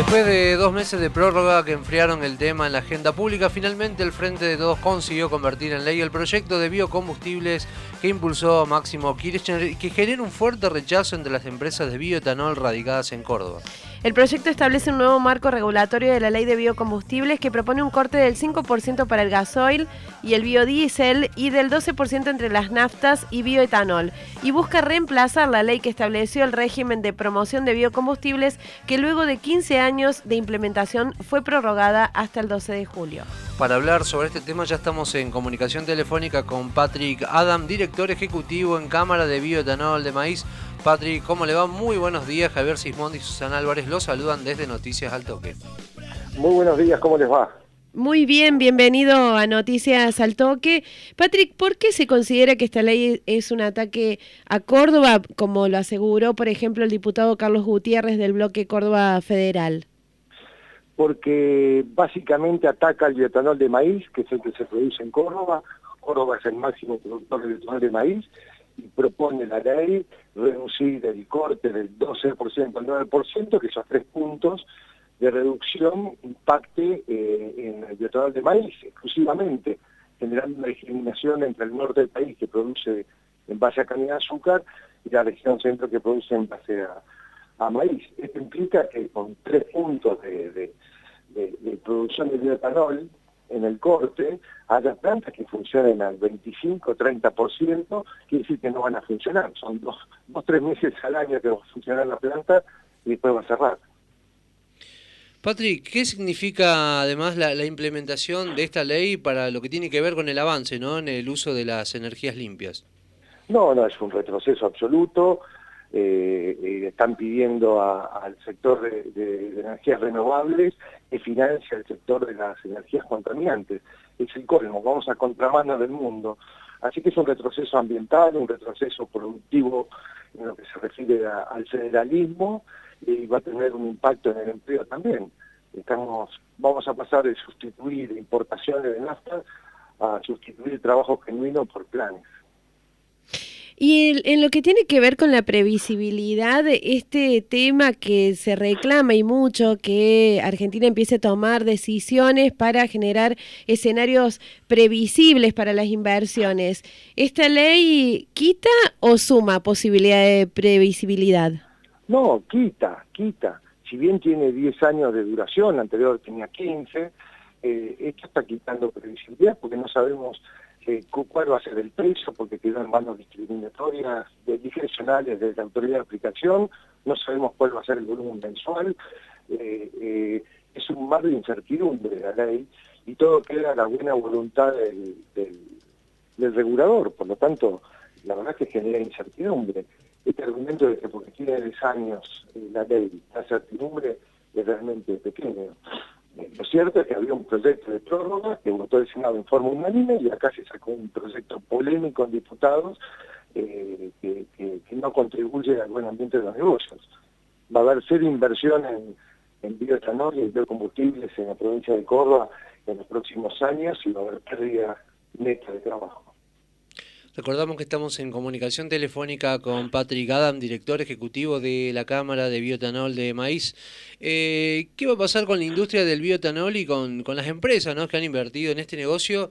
Después de dos meses de prórroga que enfriaron el tema en la agenda pública, finalmente el Frente de Todos consiguió convertir en ley el proyecto de biocombustibles que impulsó Máximo Kirchner y que genera un fuerte rechazo entre las empresas de bioetanol radicadas en Córdoba. El proyecto establece un nuevo marco regulatorio de la ley de biocombustibles que propone un corte del 5% para el gasoil y el biodiesel y del 12% entre las naftas y bioetanol y busca reemplazar la ley que estableció el régimen de promoción de biocombustibles que luego de 15 años de implementación fue prorrogada hasta el 12 de julio. Para hablar sobre este tema ya estamos en comunicación telefónica con Patrick Adam, director ejecutivo en Cámara de Bioetanol de Maíz. Patrick, ¿cómo le va? Muy buenos días. Javier Sismondi y Susana Álvarez los saludan desde Noticias al Toque. Muy buenos días, ¿cómo les va? Muy bien, bienvenido a Noticias al Toque. Patrick, ¿por qué se considera que esta ley es un ataque a Córdoba, como lo aseguró, por ejemplo, el diputado Carlos Gutiérrez del bloque Córdoba Federal? Porque básicamente ataca al bioetanol de maíz, que es el que se produce en Córdoba. Córdoba es el máximo productor de bioetanol de maíz propone la ley reducir el corte del 12% al 9%, que esos tres puntos de reducción impacte eh, en el bioetanol de maíz exclusivamente, generando una discriminación entre el norte del país que produce en base a caña de azúcar y la región centro que produce en base a, maíz. Esto implica que con tres puntos de, de producción de bioetanol en el corte haya plantas que funcionen al 25-30%, quiere decir que no van a funcionar. Son dos, dos, tres meses al año que va a funcionar la planta y después va a cerrar. Patrick, ¿qué significa además la, la, implementación de esta ley para lo que tiene que ver con el avance ¿no? en el uso de las energías limpias? No, no, es un retroceso absoluto. Eh, están pidiendo al sector de, energías renovables que financie el sector de las energías contaminantes. Es el colmo, vamos a contramano del mundo. Así que es un retroceso ambiental, un retroceso productivo en lo que se refiere al federalismo y va a tener un impacto en el empleo también. Estamos, vamos a pasar de sustituir importaciones de nafta a sustituir trabajo genuino por planes. Y en, lo que tiene que ver con la previsibilidad, este tema que se reclama y mucho, que Argentina empiece a tomar decisiones para generar escenarios previsibles para las inversiones, ¿esta ley quita o suma posibilidad de previsibilidad? No, quita, quita. Si bien tiene 10 años de duración, anterior tenía 15, eh, esto está quitando previsibilidad porque no sabemos cuál va a ser el precio, porque quedó en manos discriminatorias, de, discrecionales de la autoridad de aplicación, no sabemos cuál va a ser el volumen mensual, eh, eh, es un mar de incertidumbre la ley, y todo queda a la buena voluntad del, regulador, por lo tanto, la verdad que genera incertidumbre. Este argumento de que porque tiene 10 años eh, la ley, la incertidumbre es realmente pequeño. Lo cierto es que había un proyecto de prórroga que votó el Senado en forma unánime y acá se sacó un proyecto polémico en diputados eh, que, no contribuye al buen ambiente de los negocios. Va a haber cero inversión en, en bioetanol y en biocombustibles en la provincia de Córdoba en los próximos años y va a haber pérdida neta de trabajo. Recordamos que estamos en comunicación telefónica con Patrick Adam, director ejecutivo de la Cámara de Bioetanol de Maíz. Eh, ¿Qué va a pasar con la industria del bioetanol y con, las empresas ¿no? que han invertido en este negocio?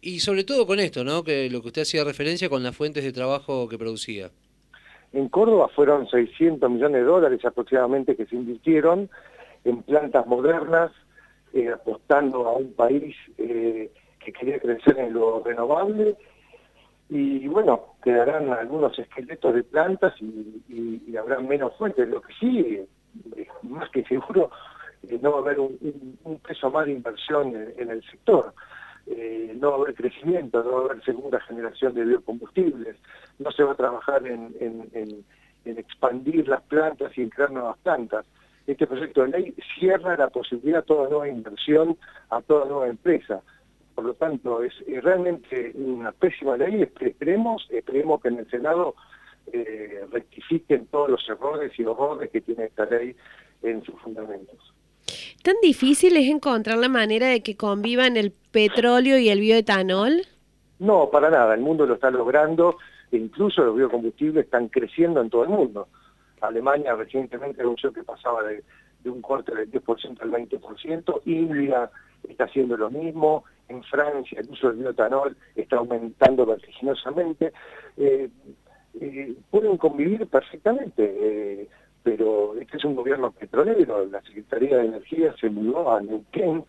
Y sobre todo con esto, ¿no? que lo que usted hacía referencia con las fuentes de trabajo que producía. En Córdoba fueron 600 millones de dólares aproximadamente que se invirtieron en plantas modernas, eh, apostando a un país eh, que quería crecer en lo renovable y bueno, quedarán algunos esqueletos de plantas y, habrá menos fuentes. Lo que sí, más que seguro, eh, no va a haber un, peso más de inversión en, el sector. Eh, no va a haber crecimiento, no va a haber segunda generación de biocombustibles, no se va a trabajar en, expandir las plantas y en crear nuevas plantas. Este proyecto de ley cierra la posibilidad a toda nueva inversión, a toda nueva empresa por lo tanto es, realmente una pésima ley, esperemos, esperemos que en el Senado eh, rectifiquen todos los errores y horrores que tiene esta ley en sus fundamentos. ¿Tan difícil es encontrar la manera de que convivan el petróleo y el bioetanol? No, para nada, el mundo lo está logrando, e incluso los biocombustibles están creciendo en todo el mundo. Alemania recientemente anunció que pasaba de, un corte del 10% al 20%, India está haciendo lo mismo, en Francia el uso del bioetanol está aumentando vertiginosamente. Eh, eh, pueden convivir perfectamente, eh, pero este es un gobierno petrolero, la Secretaría de Energía se mudó a Neuquén,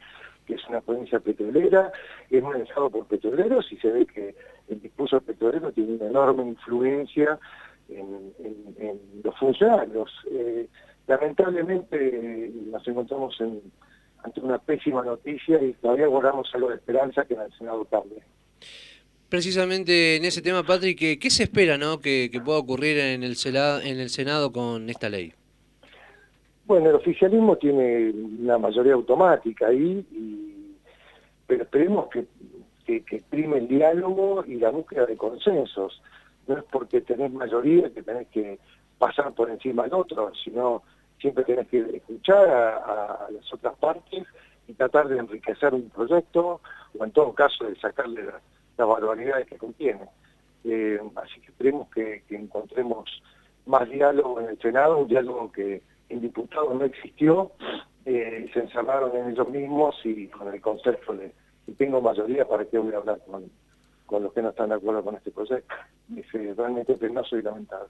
que es una provincia petrolera, es manejado por petroleros y se ve que el discurso petrolero tiene una enorme influencia en, los funcionarios. Lamentablemente nos encontramos ante una pésima noticia y todavía guardamos algo de esperanza que en el Senado cambie. Precisamente en ese tema, Patrick, ¿qué, se espera ¿no? que, pueda ocurrir en el, en el Senado con esta ley? Bueno, el oficialismo tiene una mayoría automática ahí, pero esperemos que, que, prime el diálogo y la búsqueda de consensos. No es porque tenés mayoría que tenés que pasar por encima del otro, sino siempre tenés que escuchar a, las otras partes y tratar de enriquecer un proyecto o en todo caso de sacarle la las barbaridades que contiene. Eh, así que esperemos que, encontremos más diálogo en el Senado, un diálogo que en diputados no existió, eh, se encerraron en ellos mismos y con el concepto de tengo mayoría, ¿para qué voy a hablar con, con los que no están de acuerdo con este proyecto? Es realmente penoso y lamentable.